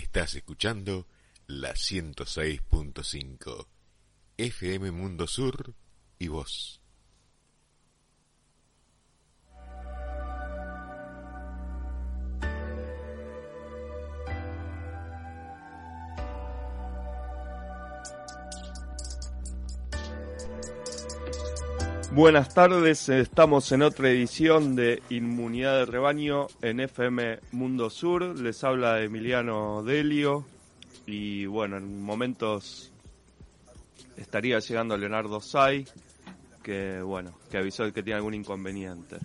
Estás escuchando la 106.5 FM Mundo Sur y vos. Buenas tardes, estamos en otra edición de Inmunidad de Rebaño en FM Mundo Sur. Les habla Emiliano Delio y bueno, en momentos estaría llegando Leonardo Say, que bueno, que avisó que tiene algún inconveniente.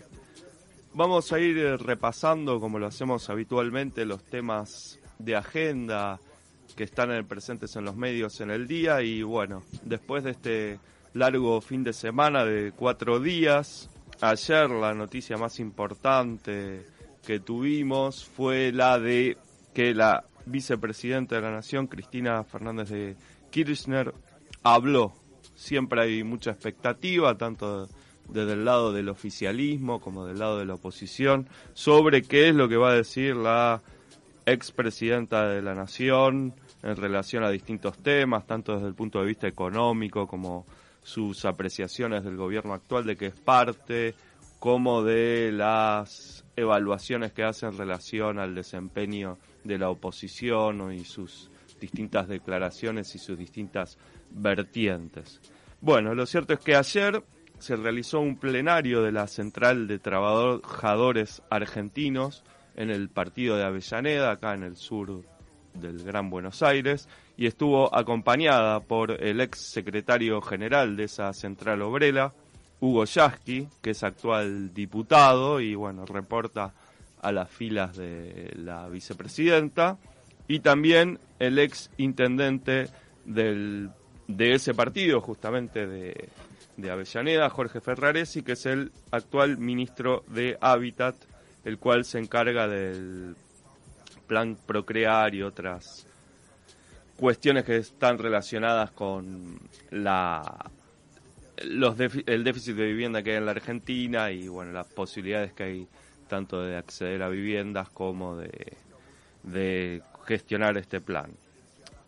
Vamos a ir repasando, como lo hacemos habitualmente, los temas de agenda que están presentes en los medios en el día y bueno, después de este largo fin de semana de cuatro días. Ayer la noticia más importante que tuvimos fue la de que la vicepresidenta de la Nación, Cristina Fernández de Kirchner, habló. Siempre hay mucha expectativa, tanto desde el lado del oficialismo como del lado de la oposición, sobre qué es lo que va a decir la expresidenta de la Nación en relación a distintos temas, tanto desde el punto de vista económico como sus apreciaciones del gobierno actual de que es parte, como de las evaluaciones que hace en relación al desempeño de la oposición y sus distintas declaraciones y sus distintas vertientes. Bueno, lo cierto es que ayer se realizó un plenario de la Central de Trabajadores Argentinos en el partido de Avellaneda, acá en el sur del Gran Buenos Aires, y estuvo acompañada por el ex secretario general de esa central obrera, Hugo Yasky, que es actual diputado y bueno, reporta a las filas de la vicepresidenta, y también el ex intendente del, de ese partido, justamente de, de Avellaneda, Jorge Ferraresi, que es el actual ministro de Hábitat, el cual se encarga del plan Procrear y otras cuestiones que están relacionadas con la el déficit de vivienda que hay en la Argentina y bueno las posibilidades que hay tanto de acceder a viviendas como de, de gestionar este plan.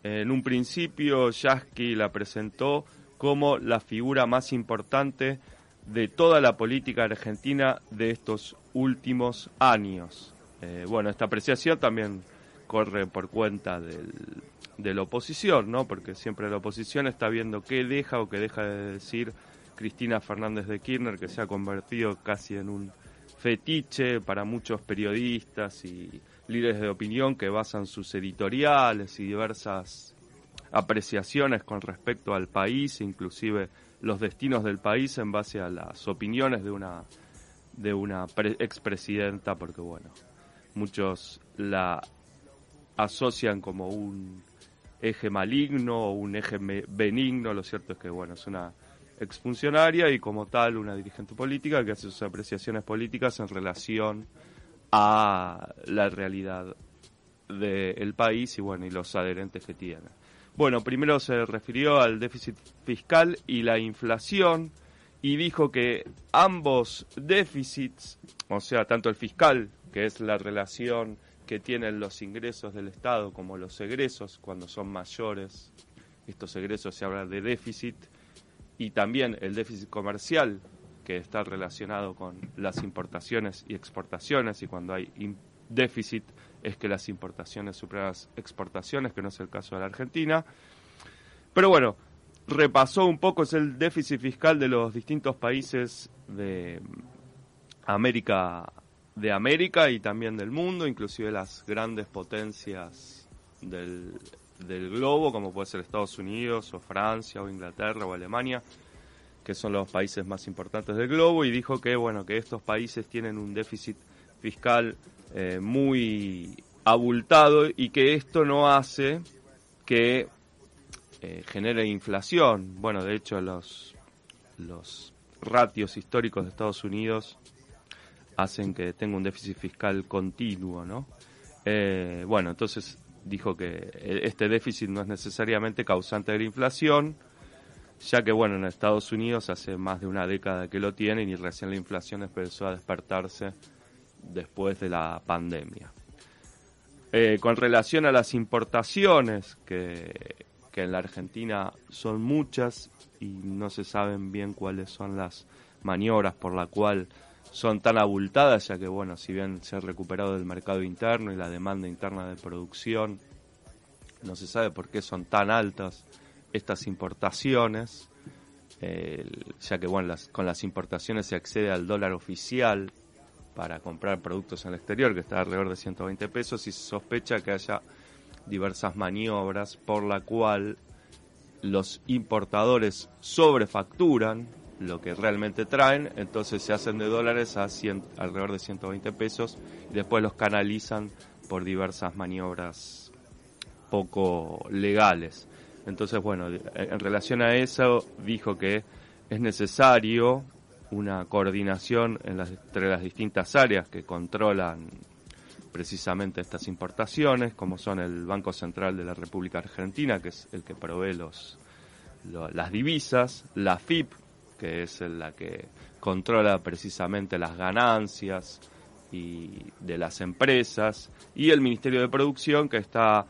En un principio Yasky la presentó como la figura más importante de toda la política argentina de estos últimos años. Eh, bueno, esta apreciación también corre por cuenta del, de la oposición, ¿no? Porque siempre la oposición está viendo qué deja o qué deja de decir Cristina Fernández de Kirchner, que se ha convertido casi en un fetiche para muchos periodistas y líderes de opinión que basan sus editoriales y diversas apreciaciones con respecto al país, inclusive los destinos del país en base a las opiniones de una de una expresidenta, porque bueno, muchos la asocian como un eje maligno o un eje benigno, lo cierto es que bueno, es una exfuncionaria y como tal una dirigente política que hace sus apreciaciones políticas en relación a la realidad del país y bueno, y los adherentes que tiene. Bueno, primero se refirió al déficit fiscal y la inflación y dijo que ambos déficits, o sea, tanto el fiscal, que es la relación que tienen los ingresos del Estado como los egresos cuando son mayores. Estos egresos se habla de déficit y también el déficit comercial que está relacionado con las importaciones y exportaciones y cuando hay déficit es que las importaciones superan las exportaciones, que no es el caso de la Argentina. Pero bueno, repasó un poco es el déficit fiscal de los distintos países de América de América y también del mundo, inclusive las grandes potencias del, del globo, como puede ser Estados Unidos o Francia o Inglaterra o Alemania, que son los países más importantes del globo, y dijo que bueno que estos países tienen un déficit fiscal eh, muy abultado y que esto no hace que eh, genere inflación. Bueno, de hecho los los ratios históricos de Estados Unidos hacen que tenga un déficit fiscal continuo, ¿no? Eh, bueno, entonces dijo que este déficit no es necesariamente causante de la inflación, ya que, bueno, en Estados Unidos hace más de una década que lo tienen y recién la inflación empezó a despertarse después de la pandemia. Eh, con relación a las importaciones, que, que en la Argentina son muchas y no se saben bien cuáles son las maniobras por la cual son tan abultadas, ya que, bueno, si bien se ha recuperado el mercado interno y la demanda interna de producción, no se sabe por qué son tan altas estas importaciones, ya que, bueno, con las importaciones se accede al dólar oficial para comprar productos en el exterior, que está alrededor de 120 pesos, y se sospecha que haya diversas maniobras por la cual los importadores sobrefacturan lo que realmente traen, entonces se hacen de dólares a alrededor de 120 pesos y después los canalizan por diversas maniobras poco legales. Entonces, bueno, en relación a eso, dijo que es necesario una coordinación entre las distintas áreas que controlan precisamente estas importaciones, como son el Banco Central de la República Argentina, que es el que provee los, las divisas, la FIP, que es la que controla precisamente las ganancias y de las empresas, y el Ministerio de Producción, que está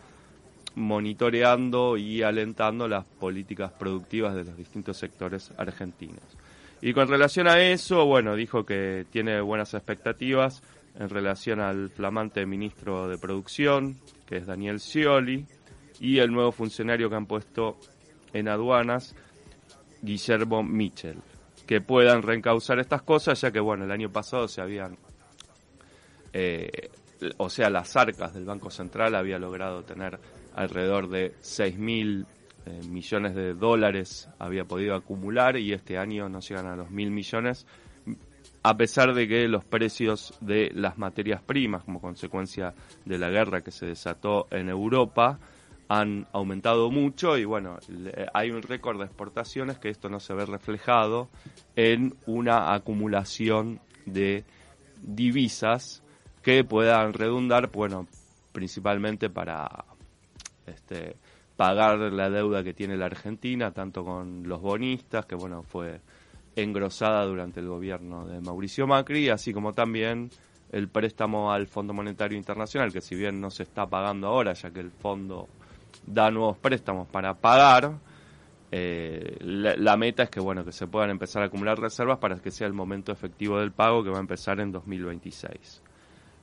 monitoreando y alentando las políticas productivas de los distintos sectores argentinos. Y con relación a eso, bueno, dijo que tiene buenas expectativas en relación al flamante ministro de Producción, que es Daniel Scioli, y el nuevo funcionario que han puesto en aduanas, Guillermo Michel, que puedan reencauzar estas cosas, ya que, bueno, el año pasado se habían, eh, o sea, las arcas del Banco Central había logrado tener alrededor de 6 mil eh, millones de dólares había podido acumular y este año no llegan a los mil millones, a pesar de que los precios de las materias primas, como consecuencia de la guerra que se desató en Europa, han aumentado mucho y bueno, hay un récord de exportaciones que esto no se ve reflejado en una acumulación de divisas que puedan redundar, bueno, principalmente para este, pagar la deuda que tiene la Argentina, tanto con los bonistas, que bueno, fue engrosada durante el gobierno de Mauricio Macri, así como también el préstamo al Fondo Monetario Internacional, que si bien no se está pagando ahora, ya que el fondo da nuevos préstamos para pagar, eh, la, la, meta es que bueno que se puedan empezar a acumular reservas para que sea el momento efectivo del pago que va a empezar en 2026.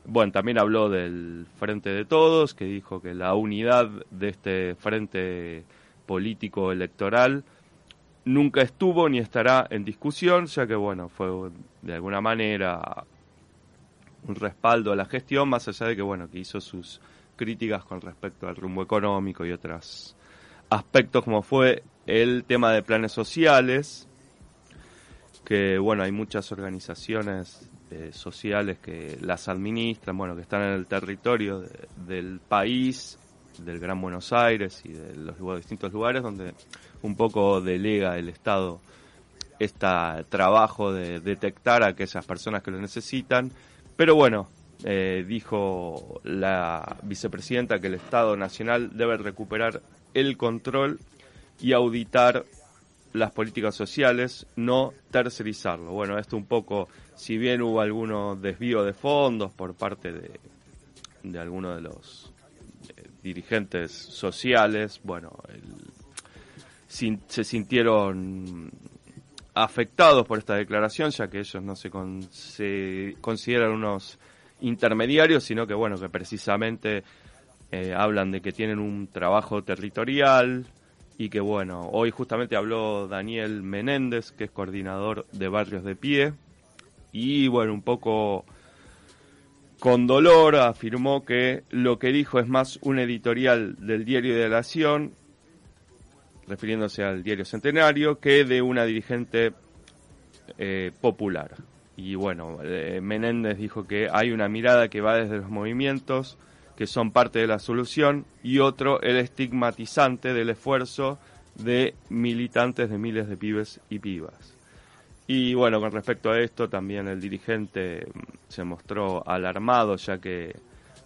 Bueno, también habló del Frente de Todos, que dijo que la unidad de este frente político electoral nunca estuvo ni estará en discusión, ya que bueno, fue de alguna manera un respaldo a la gestión, más allá de que bueno, que hizo sus críticas con respecto al rumbo económico y otros aspectos como fue el tema de planes sociales, que bueno, hay muchas organizaciones eh, sociales que las administran, bueno, que están en el territorio del país, del Gran Buenos Aires y de los distintos lugares donde un poco delega el Estado este trabajo de detectar a aquellas personas que lo necesitan. Pero bueno, eh, dijo la vicepresidenta que el Estado Nacional debe recuperar el control y auditar las políticas sociales, no tercerizarlo. Bueno, esto un poco si bien hubo algunos desvíos de fondos por parte de, de algunos de los eh, dirigentes sociales, bueno, se sintieron afectados por esta declaración, ya que ellos no se, se consideran unos intermediarios, sino que bueno, que precisamente eh, hablan de que tienen un trabajo territorial y que bueno, hoy justamente habló Daniel Menéndez, que es coordinador de Barrios de Pie, y bueno, un poco con dolor afirmó que lo que dijo es más un editorial del diario de la Nación, refiriéndose al diario Centenario, que de una dirigente eh, popular. Y bueno, eh, Menéndez dijo que hay una mirada que va desde los movimientos, que son parte de la solución, y otro el estigmatizante del esfuerzo de militantes de miles de pibes y pibas. Y bueno, con respecto a esto, también el dirigente mm, se mostró alarmado, ya que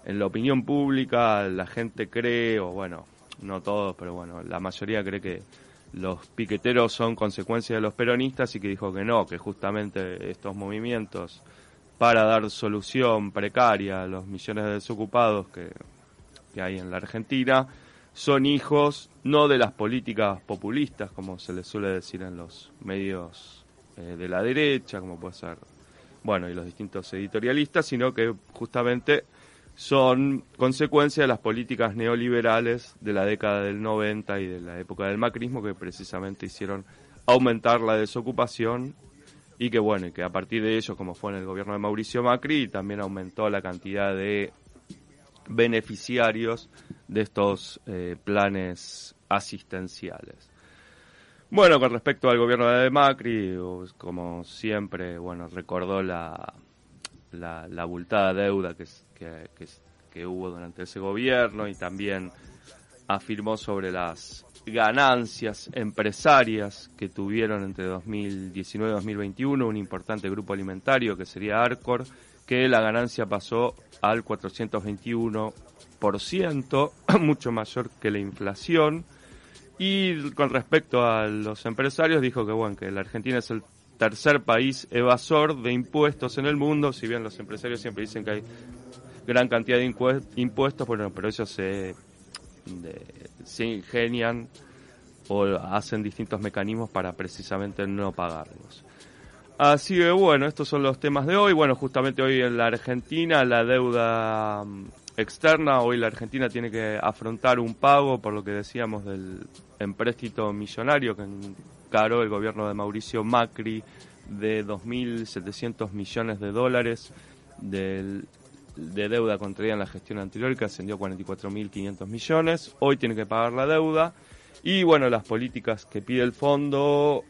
en la opinión pública la gente cree, o bueno, no todos, pero bueno, la mayoría cree que los piqueteros son consecuencia de los peronistas y que dijo que no, que justamente estos movimientos para dar solución precaria a los millones de desocupados que que hay en la Argentina son hijos no de las políticas populistas, como se les suele decir en los medios eh, de la derecha, como puede ser, bueno, y los distintos editorialistas, sino que justamente son consecuencia de las políticas neoliberales de la década del 90 y de la época del macrismo que precisamente hicieron aumentar la desocupación y que bueno, y que a partir de ello, como fue en el gobierno de Mauricio Macri, también aumentó la cantidad de beneficiarios de estos eh, planes asistenciales. Bueno, con respecto al gobierno de Macri, como siempre, bueno, recordó la, la, la abultada deuda que, que, hubo durante ese gobierno y también afirmó sobre las ganancias empresarias que tuvieron entre 2019 y 2021 un importante grupo alimentario que sería Arcor, que la ganancia pasó al 421%, mucho mayor que la inflación. Y con respecto a los empresarios, dijo que bueno, que la Argentina es el tercer país evasor de impuestos en el mundo, si bien los empresarios siempre dicen que hay gran cantidad de impuestos, bueno, pero ellos se, se ingenian o hacen distintos mecanismos para precisamente no pagarlos. Así que bueno, estos son los temas de hoy. Bueno, justamente hoy en la Argentina la deuda mm, externa, hoy la Argentina tiene que afrontar un pago por lo que decíamos del empréstito millonario que encaró el gobierno de Mauricio Macri de 2.700 millones de dólares del de deuda contraída en la gestión anterior que ascendió a 44.500 millones. Hoy tiene que pagar la deuda. Y bueno, las políticas que pide el fondo,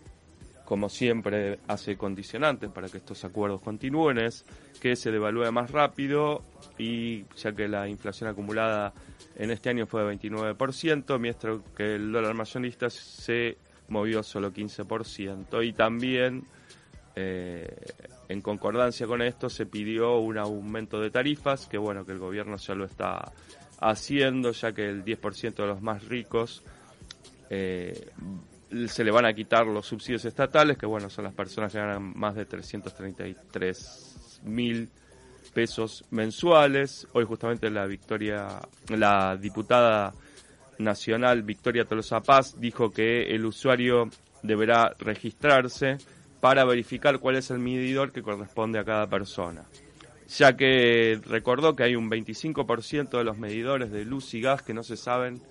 como siempre, hace condicionantes para que estos acuerdos continúen, es que se devalúe más rápido y ya que la inflación acumulada en este año fue de 29%, mientras que el dólar mayorista se movió solo 15%. Y también eh, en concordancia con esto se pidió un aumento de tarifas, que bueno, que el gobierno ya lo está haciendo, ya que el 10% de los más ricos eh, se le van a quitar los subsidios estatales, que bueno, son las personas que ganan más de 333 mil pesos mensuales. Hoy justamente la Victoria, la diputada nacional Victoria Tolosa Paz dijo que el usuario deberá registrarse para verificar cuál es el medidor que corresponde a cada persona, ya que recordó que hay un 25% de los medidores de luz y gas que no se saben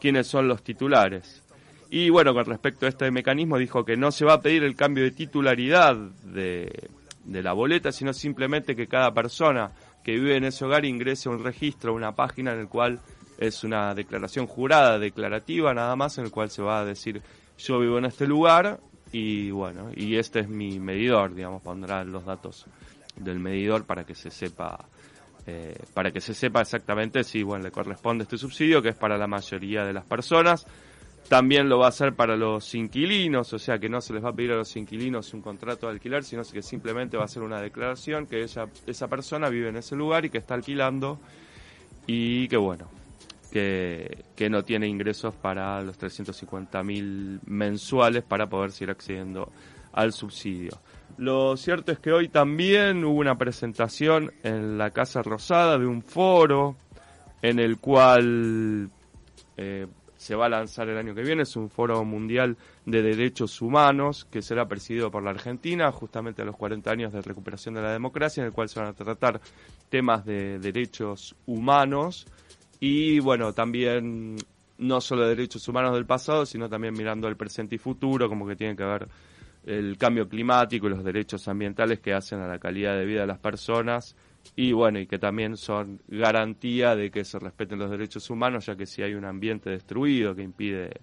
quiénes son los titulares. Y bueno, con respecto a este mecanismo dijo que no se va a pedir el cambio de titularidad de, de la boleta, sino simplemente que cada persona que vive en ese hogar ingrese a un registro, una página en el cual es una declaración jurada, declarativa nada más, en el cual se va a decir yo vivo en este lugar y bueno, y este es mi medidor, digamos, pondrá los datos del medidor para que se sepa eh, para que se sepa exactamente si bueno le corresponde este subsidio que es para la mayoría de las personas. También lo va a hacer para los inquilinos o sea que no se les va a pedir a los inquilinos un contrato de alquiler sino que simplemente va a ser una declaración que esa esa persona vive en ese lugar y que está alquilando y que bueno que, no tiene ingresos para los 350 mil mensuales para poder seguir accediendo al subsidio. Lo cierto es que hoy también hubo una presentación en la Casa Rosada de un foro en el cual eh, se va a lanzar el año que viene. Es un foro mundial de derechos humanos que será presidido por la Argentina, justamente a los 40 años de recuperación de la democracia, en el cual se van a tratar temas de derechos humanos y bueno, también no solo derechos humanos del pasado, sino también mirando el presente y futuro, como que tiene que ver el cambio climático y los derechos ambientales que hacen a la calidad de vida de las personas. Y bueno, y que también son garantía de que se respeten los derechos humanos, ya que si hay un ambiente destruido que impide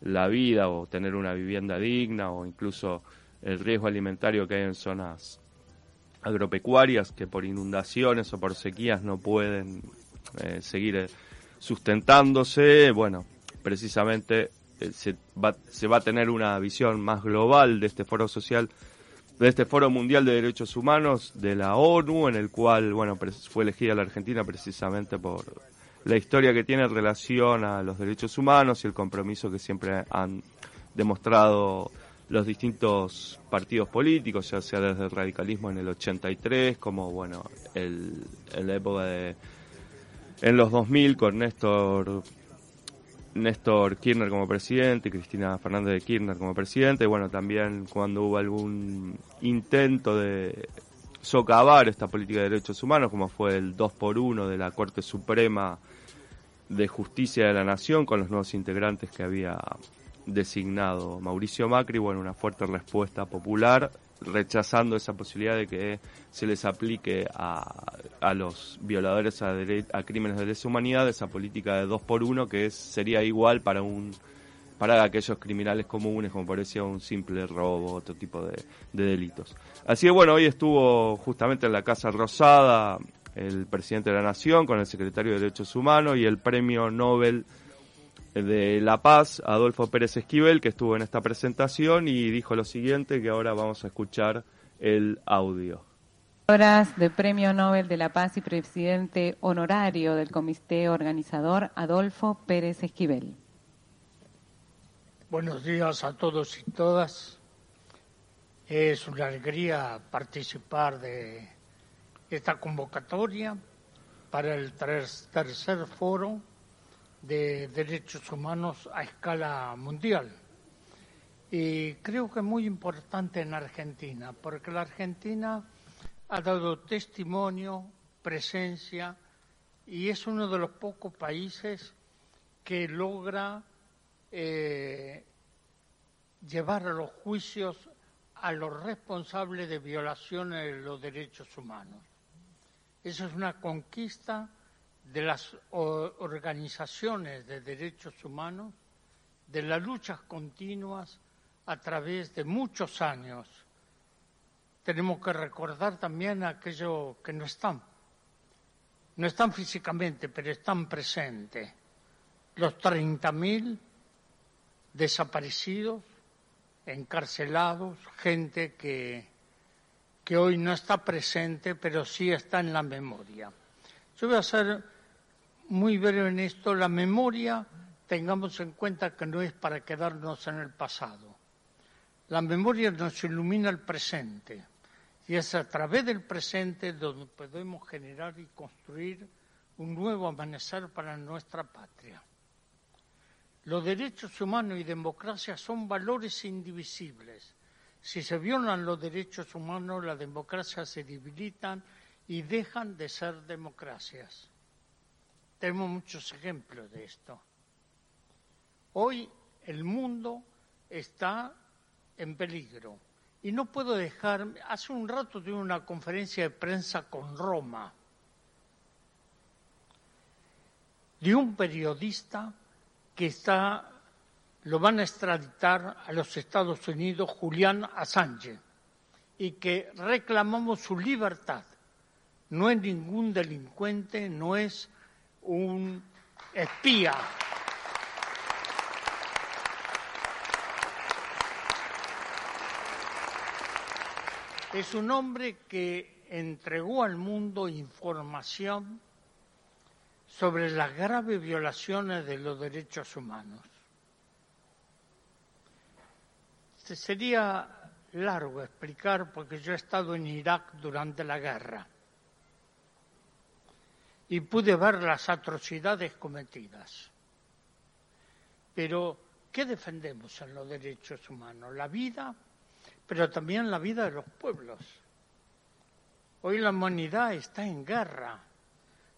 la vida o tener una vivienda digna o incluso el riesgo alimentario que hay en zonas agropecuarias que por inundaciones o por sequías no pueden eh, seguir eh, sustentándose, bueno, precisamente eh, se, va, se va a tener una visión más global de este foro social, de este foro mundial de derechos humanos de la ONU, en el cual, bueno, fue elegida la Argentina precisamente por la historia que tiene en relación a los derechos humanos y el compromiso que siempre han demostrado los distintos partidos políticos, ya sea desde el radicalismo en el 83, como bueno, el, en la época de en los 2000 con Néstor Néstor Kirchner como presidente, Cristina Fernández de Kirchner como presidente, bueno, también cuando hubo algún intento de socavar esta política de derechos humanos, como fue el 2 por 1 de la Corte Suprema de Justicia de la Nación con los nuevos integrantes que había designado Mauricio Macri, bueno, una fuerte respuesta popular rechazando esa posibilidad de que se les aplique a, a los violadores a, a, crímenes de lesa humanidad esa política de dos por uno que es, sería igual para un para aquellos criminales comunes como parecía un simple robo otro tipo de, de delitos. Así que bueno hoy estuvo justamente en la casa rosada el presidente de la nación con el secretario de derechos humanos y el premio Nobel de La Paz, Adolfo Pérez Esquivel, que estuvo en esta presentación y dijo lo siguiente, que ahora vamos a escuchar el audio. Horas de Premio Nobel de la Paz y presidente honorario del comité organizador, Adolfo Pérez Esquivel. Buenos días a todos y todas. Es una alegría participar de esta convocatoria para el tercer foro de derechos humanos a escala mundial. Y creo que es muy importante en Argentina, porque la Argentina ha dado testimonio, presencia, y es uno de los pocos países que logra eh, llevar a los juicios a los responsables de violaciones de los derechos humanos. Esa es una conquista de las organizaciones de derechos humanos, de las luchas continuas a través de muchos años. Tenemos que recordar también aquello que no están, no están físicamente, pero están presentes. Los 30.000 desaparecidos, encarcelados, gente que, que hoy no está presente, pero sí está en la memoria. Yo voy a hacer muy breve en esto, la memoria, tengamos en cuenta que no es para quedarnos en el pasado. La memoria nos ilumina el presente y es a través del presente donde podemos generar y construir un nuevo amanecer para nuestra patria. Los derechos humanos y democracia son valores indivisibles. Si se violan los derechos humanos, las democracias se debilitan y dejan de ser democracias. Tenemos muchos ejemplos de esto. Hoy el mundo está en peligro y no puedo dejar, hace un rato tuve una conferencia de prensa con Roma de un periodista que está, lo van a extraditar a los Estados Unidos, Julián Assange, y que reclamamos su libertad. No es ningún delincuente, no es un espía. Es un hombre que entregó al mundo información sobre las graves violaciones de los derechos humanos. Sería largo explicar porque yo he estado en Irak durante la guerra y pude ver las atrocidades cometidas. Pero, ¿qué defendemos en los derechos humanos? La vida, pero también la vida de los pueblos. Hoy la humanidad está en guerra.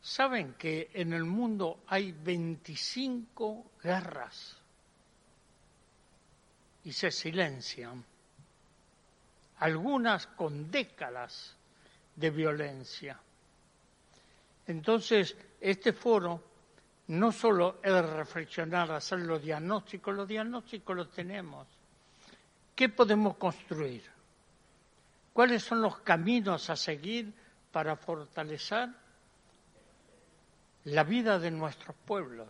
¿Saben que en el mundo hay 25 guerras? Y se silencian. Algunas con décadas de violencia. Entonces, este foro no solo es reflexionar, hacer los diagnósticos, los diagnósticos los tenemos. ¿Qué podemos construir? ¿Cuáles son los caminos a seguir para fortalecer la vida de nuestros pueblos?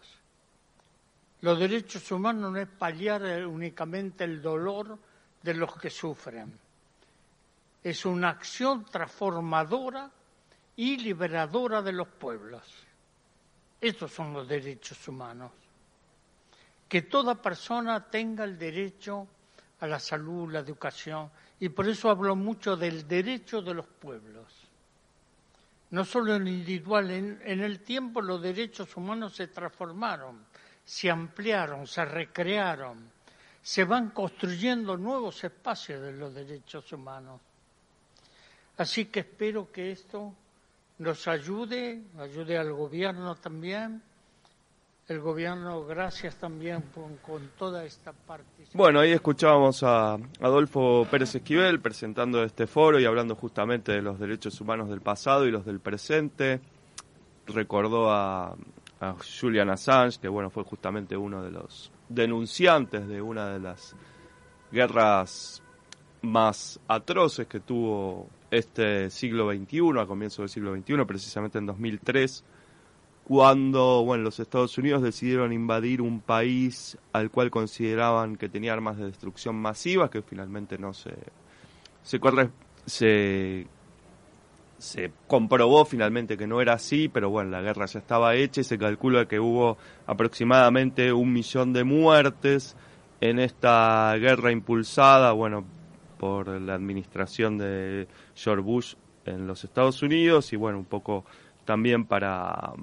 Los derechos humanos no es paliar únicamente el dolor de los que sufren. Es una acción transformadora y liberadora de los pueblos. Estos son los derechos humanos. Que toda persona tenga el derecho a la salud, la educación, y por eso hablo mucho del derecho de los pueblos. no solo en individual, en, en el tiempo los derechos humanos se transformaron, se ampliaron, se recrearon, se van construyendo nuevos espacios de los derechos humanos. Así que espero que esto nos ayude, ayude al gobierno también. El gobierno, gracias también con toda esta participación. Bueno, ahí escuchábamos a Adolfo Pérez Esquivel presentando este foro y hablando justamente de los derechos humanos del pasado y los del presente. Recordó a, a Julian Assange, que bueno, fue justamente uno de los denunciantes de una de las guerras más atroces que tuvo este siglo XXI, a comienzo del siglo XXI, precisamente en 2003, cuando bueno, los Estados Unidos decidieron invadir un país al cual consideraban que tenía armas de destrucción masivas, que finalmente no se, se, se, se comprobó finalmente que no era así, pero bueno, la guerra ya estaba hecha y se calcula que hubo aproximadamente un millón de muertes en esta guerra impulsada, bueno, por la administración de George Bush en los Estados Unidos y bueno, un poco también para,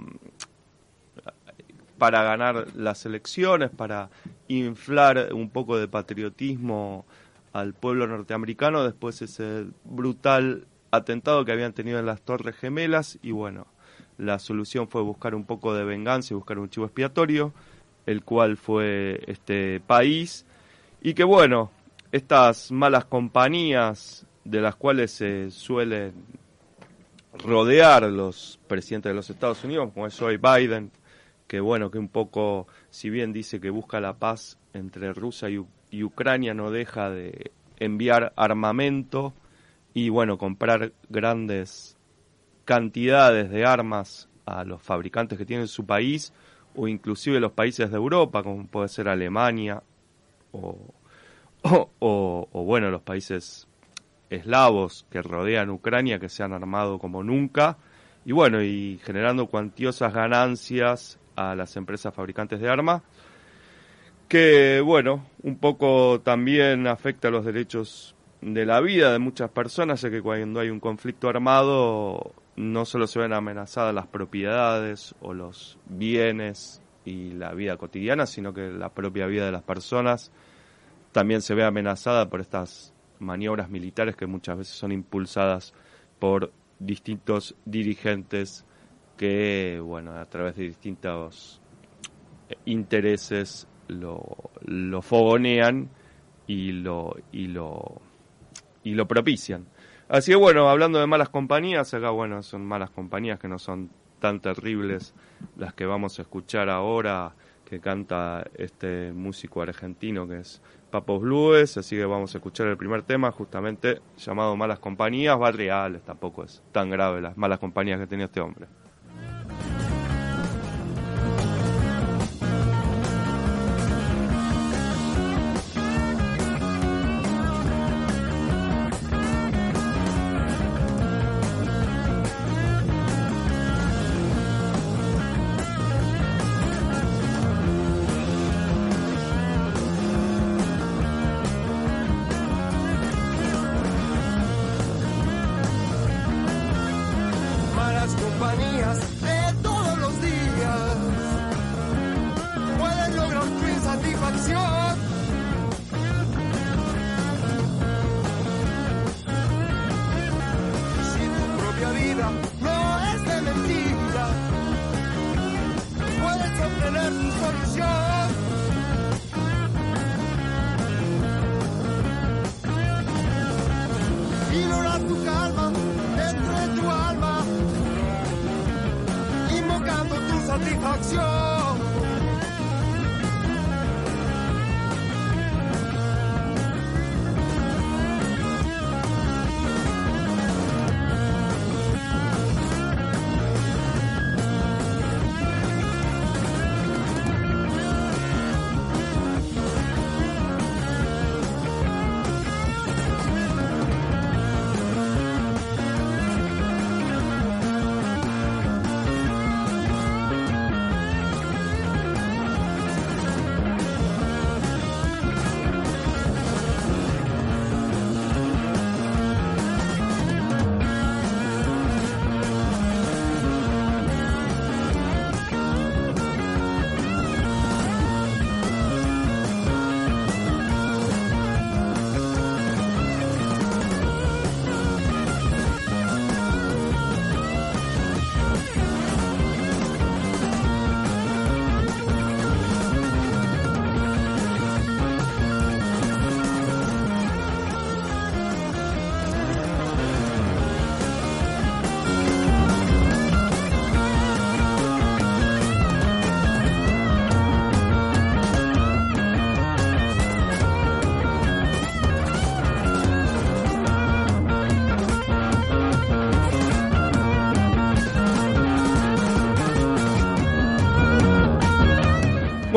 para ganar las elecciones, para inflar un poco de patriotismo al pueblo norteamericano después ese brutal atentado que habían tenido en las Torres Gemelas. Y bueno, la solución fue buscar un poco de venganza y buscar un chivo expiatorio, el cual fue este país. Y que bueno, estas malas compañías de las cuales se suelen rodear los presidentes de los Estados Unidos, como es hoy Biden, que bueno, que un poco, si bien dice que busca la paz entre Rusia y, y Ucrania, no deja de enviar armamento y bueno, comprar grandes cantidades de armas a los fabricantes que tienen su país o inclusive los países de Europa, como puede ser Alemania o o, bueno, los países eslavos que rodean Ucrania que se han armado como nunca. Y bueno, y generando cuantiosas ganancias a las empresas fabricantes de armas que bueno, un poco también afecta los derechos de la vida de muchas personas, ya que cuando hay un conflicto armado no solo se ven amenazadas las propiedades o los bienes y la vida cotidiana, sino que la propia vida de las personas también se ve amenazada por estas maniobras militares que muchas veces son impulsadas por distintos dirigentes que, bueno, a través de distintos intereses lo, lo fogonean y lo, y lo, y lo propician. Así que bueno, hablando de malas compañías, acá bueno, son malas compañías que no son tan terribles las que vamos a escuchar ahora que canta este músico argentino que es Papos Blues, así que vamos a escuchar el primer tema justamente llamado Malas Compañías, Barriales, tampoco es tan grave las malas compañías que tenía este hombre.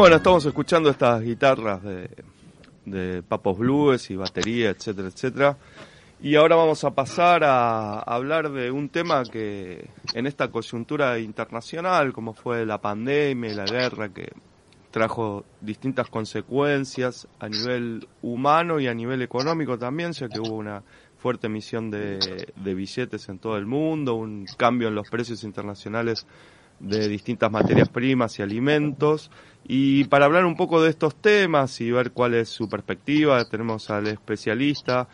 Bueno, estamos escuchando estas guitarras de, de Papos Blues y batería, etcétera, etcétera. Y ahora vamos a pasar a hablar de un tema que en esta coyuntura internacional, como fue la pandemia y la guerra, que trajo distintas consecuencias a nivel humano y a nivel económico también, ya que hubo una fuerte emisión de, de billetes en todo el mundo, un cambio en los precios internacionales de distintas materias primas y alimentos. Y para hablar un poco de estos temas y ver cuál es su perspectiva, tenemos al especialista,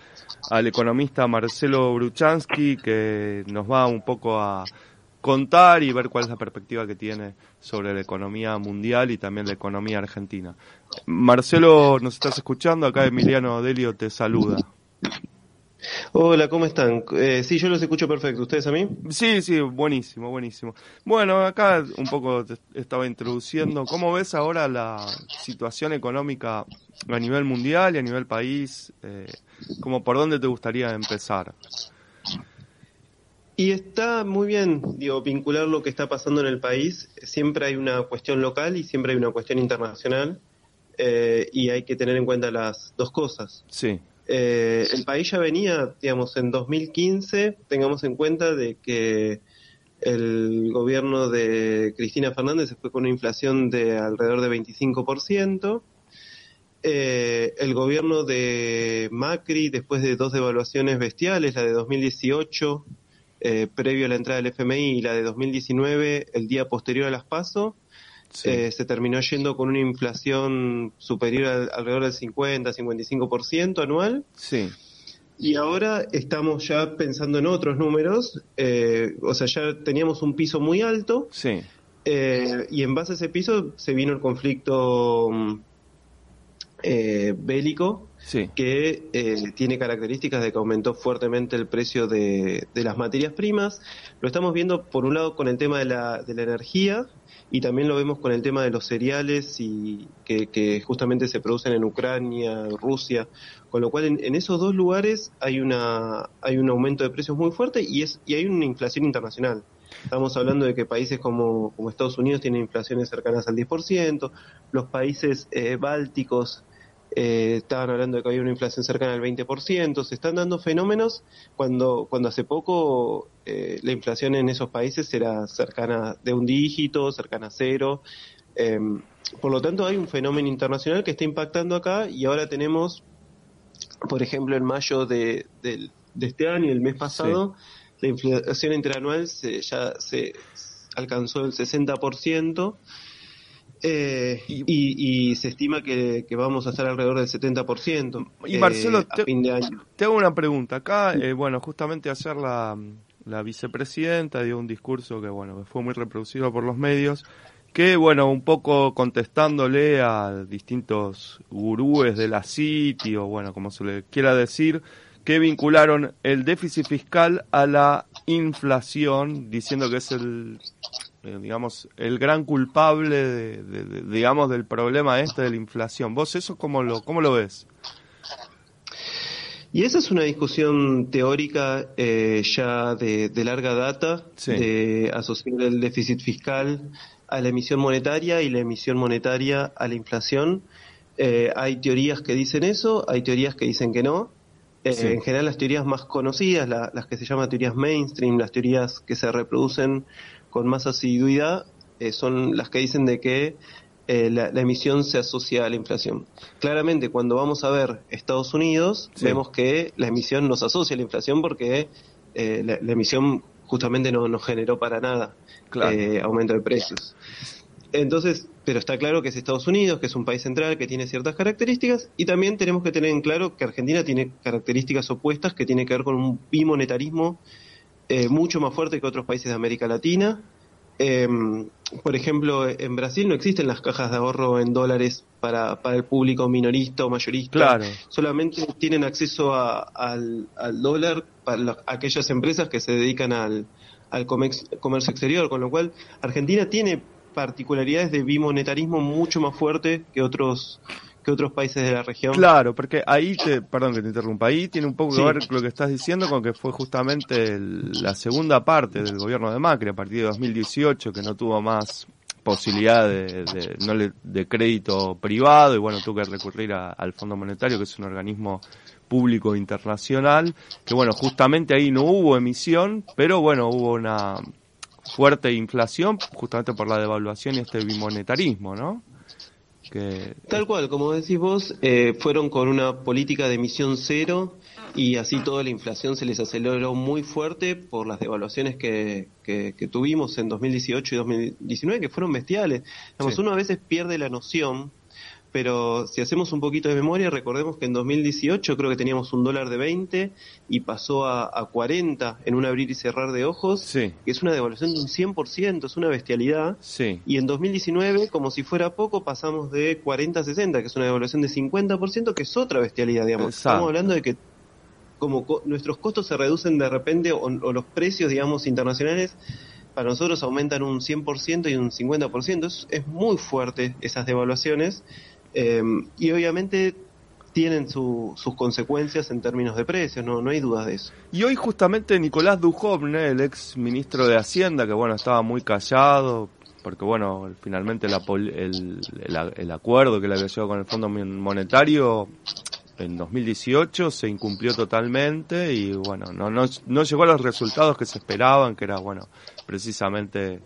al economista Marcelo Bruchansky, que nos va un poco a contar y ver cuál es la perspectiva que tiene sobre la economía mundial y también la economía argentina. Marcelo, ¿nos estás escuchando? Acá Emiliano Delio te saluda. Hola, ¿cómo están? Eh, sí, yo los escucho perfecto. ¿Ustedes a mí? Sí, sí, buenísimo, buenísimo. Bueno, acá un poco te estaba introduciendo. ¿Cómo ves ahora la situación económica a nivel mundial y a nivel país? Eh, ¿Cómo por dónde te gustaría empezar? Y está muy bien, digo, vincular lo que está pasando en el país. Siempre hay una cuestión local y siempre hay una cuestión internacional. Eh, y hay que tener en cuenta las dos cosas. Sí. Eh, el país ya venía, digamos, en 2015, tengamos en cuenta de que el gobierno de Cristina Fernández se fue con una inflación de alrededor de 25%. Eh, el gobierno de Macri, después de dos devaluaciones bestiales, la de 2018, eh, previo a la entrada del FMI, y la de 2019, el día posterior a las PASO, eh, se terminó yendo con una inflación superior al, alrededor del 50-55% anual. Sí. Y ahora estamos ya pensando en otros números, eh, o sea, ya teníamos un piso muy alto. Sí. Eh, y en base a ese piso se vino el conflicto mm, bélico, sí. que tiene características de que aumentó fuertemente el precio de, de, las materias primas. Lo estamos viendo, por un lado, con el tema de la, de la energía, y también lo vemos con el tema de los cereales y que, justamente se producen en Ucrania, Rusia, con lo cual en, esos dos lugares hay una hay un aumento de precios muy fuerte y es y hay una inflación internacional. Estamos hablando de que países como, como Estados Unidos tienen inflaciones cercanas al 10%, los países eh, bálticos eh, estaban hablando de que había una inflación cercana al 20%, se están dando fenómenos cuando, cuando hace poco eh, la inflación en esos países era cercana de un dígito, cercana a cero. Em, por lo tanto, hay un fenómeno internacional que está impactando acá y ahora tenemos, por ejemplo, en mayo de, este año, el mes pasado, la inflación interanual se, ya se alcanzó el 60%. Eh, y, se estima que, vamos a estar alrededor del 70% y Marcelo, eh, a fin de año. Te hago una pregunta. Acá, eh, bueno, justamente ayer la, la, vicepresidenta dio un discurso que, bueno, fue muy reproducido por los medios, que, bueno, un poco contestándole a distintos gurúes de la City, o bueno, como se le quiera decir, que vincularon el déficit fiscal a la inflación, diciendo que es el eh, digamos, el gran culpable, de, digamos, del problema este de la inflación. ¿Vos eso cómo lo, cómo lo ves? Y esa es una discusión teórica eh, ya de, larga data, de asociar el déficit fiscal a la emisión monetaria y la emisión monetaria a la inflación. Eh, hay teorías que dicen eso, hay teorías que dicen que no. En general las teorías más conocidas, las que se llaman teorías mainstream, las teorías que se reproducen con más asiduidad eh, son las que dicen de que eh, la, emisión se asocia a la inflación. Claramente, cuando vamos a ver Estados Unidos, vemos que la emisión nos asocia a la inflación porque eh, la, emisión justamente no, no generó para nada aumento de precios. Entonces, pero está claro que es Estados Unidos, que es un país central, que tiene ciertas características, y también tenemos que tener en claro que Argentina tiene características opuestas que tiene que ver con un bimonetarismo eh, mucho más fuerte que otros países de América Latina. Em, por ejemplo, en Brasil no existen las cajas de ahorro en dólares para, para el público minorista o mayorista. Claro. Solamente tienen acceso al, dólar para aquellas empresas que se dedican al, al comercio exterior, con lo cual Argentina tiene particularidades de bimonetarismo mucho más fuerte que otros que otros países de la región. Claro, porque ahí, te, perdón que te interrumpa, ahí tiene un poco que ver lo que estás diciendo con que fue justamente la segunda parte del gobierno de Macri a partir de 2018 que no tuvo más posibilidad de, de, no le, de crédito privado y bueno, tuvo que recurrir al Fondo Monetario, que es un organismo público internacional, que bueno, justamente ahí no hubo emisión, pero bueno, hubo una fuerte inflación justamente por la devaluación y este bimonetarismo, ¿no? Tal cual, como decís vos, eh, fueron con una política de emisión cero y así toda la inflación se les aceleró muy fuerte por las devaluaciones que, que, tuvimos en 2018 y 2019, que fueron bestiales. Uno a veces pierde la noción pero si hacemos un poquito de memoria, recordemos que en 2018 creo que teníamos un dólar de 20 y pasó a, 40 en un abrir y cerrar de ojos, que es una devaluación de un 100%, es una bestialidad. Y en 2019, como si fuera poco, pasamos de 40 a 60, que es una devaluación de 50%, que es otra bestialidad, digamos. Estamos hablando de que como nuestros costos se reducen de repente o, los precios, digamos, internacionales para nosotros aumentan un 100% y un 50%. Es, es muy fuerte esas devaluaciones Em, y obviamente tienen sus consecuencias en términos de precios, no, hay dudas de eso. Y hoy justamente Nicolás Dujovne, el ex ministro de Hacienda, que bueno, estaba muy callado, porque bueno, finalmente el, el, acuerdo que le había llegado con el Fondo Monetario en 2018 se incumplió totalmente y bueno, no, no, no llegó a los resultados que se esperaban, que era bueno, precisamente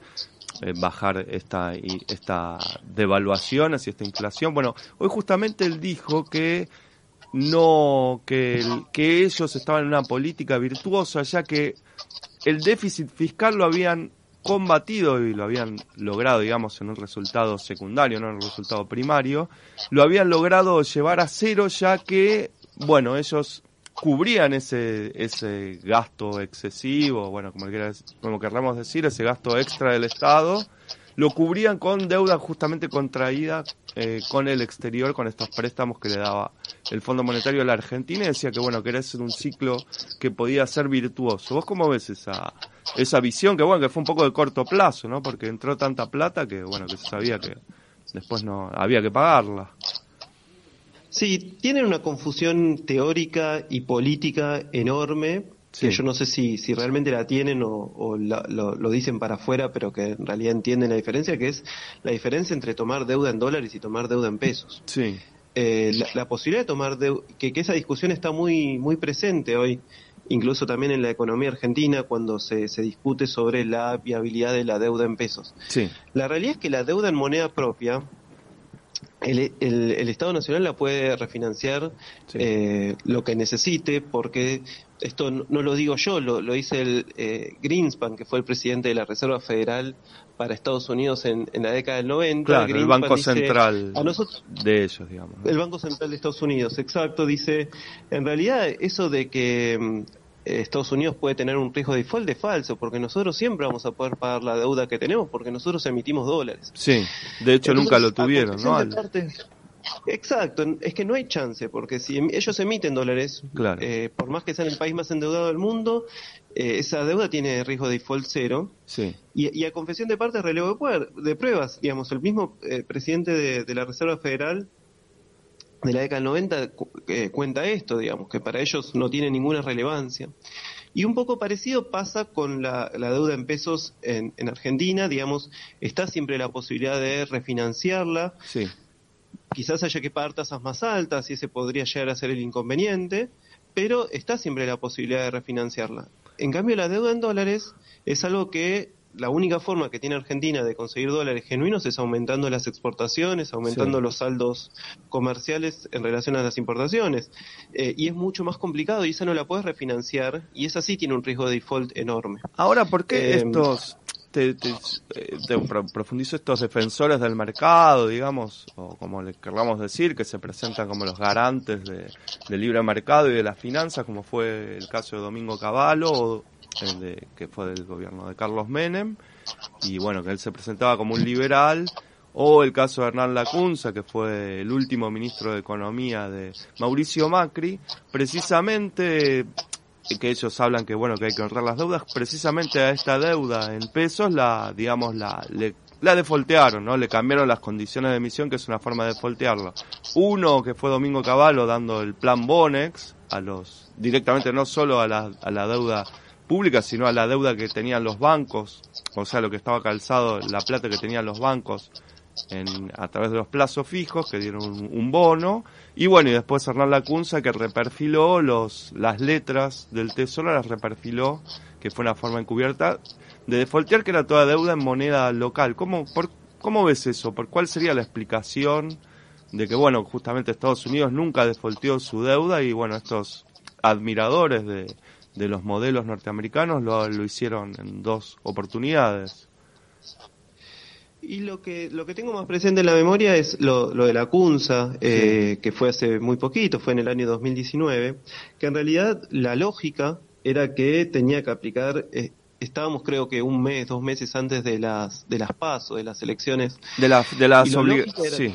eh, bajar esta, esta devaluación, hacia esta inflación. Bueno, hoy justamente él dijo que no, que, que ellos estaban en una política virtuosa, ya que el déficit fiscal lo habían combatido y lo habían logrado, digamos, en un resultado secundario, no en un resultado primario, lo habían logrado llevar a cero, ya que, bueno, ellos cubrían ese, ese gasto excesivo, bueno, como, como querramos decir, ese gasto extra del Estado, lo cubrían con deuda justamente contraída eh, con el exterior, con estos préstamos que le daba el Fondo Monetario a la Argentina y decía que bueno, que era un ciclo que podía ser virtuoso. ¿Vos cómo ves esa, esa visión? Que bueno, que fue un poco de corto plazo, ¿no? Porque entró tanta plata que bueno, que se sabía que después no había que pagarla. Sí, tienen una confusión teórica y política enorme, que yo no sé si, si realmente la tienen o, lo, dicen para afuera, pero que en realidad entienden la diferencia, que es la diferencia entre tomar deuda en dólares y tomar deuda en pesos. Sí. Eh, la, posibilidad de tomar deuda, que, que, esa discusión está muy, muy presente hoy, incluso también en la economía argentina, cuando se, se discute sobre la viabilidad de la deuda en pesos. Sí. La realidad es que la deuda en moneda propia, el, el, Estado Nacional la puede refinanciar eh, lo que necesite, porque esto no, lo digo yo, lo, lo dice el eh, Greenspan, que fue el presidente de la Reserva Federal para Estados Unidos en, la década del 90. Claro, el Banco Central de ellos, digamos. El Banco Central de Estados Unidos, exacto, dice, en realidad eso de que mm, Estados Unidos puede tener un riesgo de default de falso, porque nosotros siempre vamos a poder pagar la deuda que tenemos, porque nosotros emitimos dólares. Sí, de hecho nunca lo tuvieron, ¿no? exacto, es que no hay chance, porque si em, ellos emiten dólares, eh, por más que sean el país más endeudado del mundo, eh, esa deuda tiene riesgo de default cero. Sí. Y, a confesión de parte, relevo de, pruebas, digamos, el mismo eh, presidente de la Reserva Federal de la década del 90 eh, cuenta esto, digamos, que para ellos no tiene ninguna relevancia. Y un poco parecido pasa con la, deuda en pesos en, Argentina, digamos, está siempre la posibilidad de refinanciarla. Sí. Quizás haya que pagar tasas más altas y ese podría llegar a ser el inconveniente, pero está siempre la posibilidad de refinanciarla. En cambio, la deuda en dólares es algo que la única forma que tiene Argentina de conseguir dólares genuinos es aumentando las exportaciones, aumentando los saldos comerciales en relación a las importaciones. Eh, y es mucho más complicado y esa no la puedes refinanciar y esa sí tiene un riesgo de default enorme. Ahora, ¿por qué eh, estos, te, te, profundizo estos defensores del mercado, digamos, o como le queramos decir, que se presentan como los garantes de, del libre mercado y de las finanzas, como fue el caso de Domingo Cavallo o, de, que fue del gobierno de Carlos Menem, y bueno, que él se presentaba como un liberal, o el caso de Hernán Lacunza, que fue el último ministro de Economía de Mauricio Macri, precisamente que ellos hablan que bueno que hay que honrar las deudas, precisamente a esta deuda en pesos la digamos la la defoltearon, ¿no? Le cambiaron las condiciones de emisión, que es una forma de defoltearlo. Uno que fue Domingo Cavallo dando el plan Bonex a los directamente no solo a la, a la deuda pública, sino a la deuda que tenían los bancos, o sea, lo que estaba calzado, la plata que tenían los bancos en, a través de los plazos fijos, que dieron un, bono, y bueno, y después Hernán Lacunza que reperfiló los, las letras del Tesoro, las reperfiló, que fue una forma encubierta de defaultear, que era toda deuda en moneda local. ¿Cómo, por, ¿Cómo ves eso? ¿Por cuál sería la explicación de que, bueno, justamente Estados Unidos nunca defaulteó su deuda y, bueno, estos admiradores de, de los modelos norteamericanos lo, lo hicieron en dos oportunidades? Y lo que, lo que tengo más presente en la memoria es lo, lo de la CUNSA, eh, que fue hace muy poquito, fue en el año 2019, que en realidad la lógica era que tenía que aplicar, eh, estábamos creo que un mes, dos meses antes de las, de las pasos, de las elecciones. De, la, de las sí.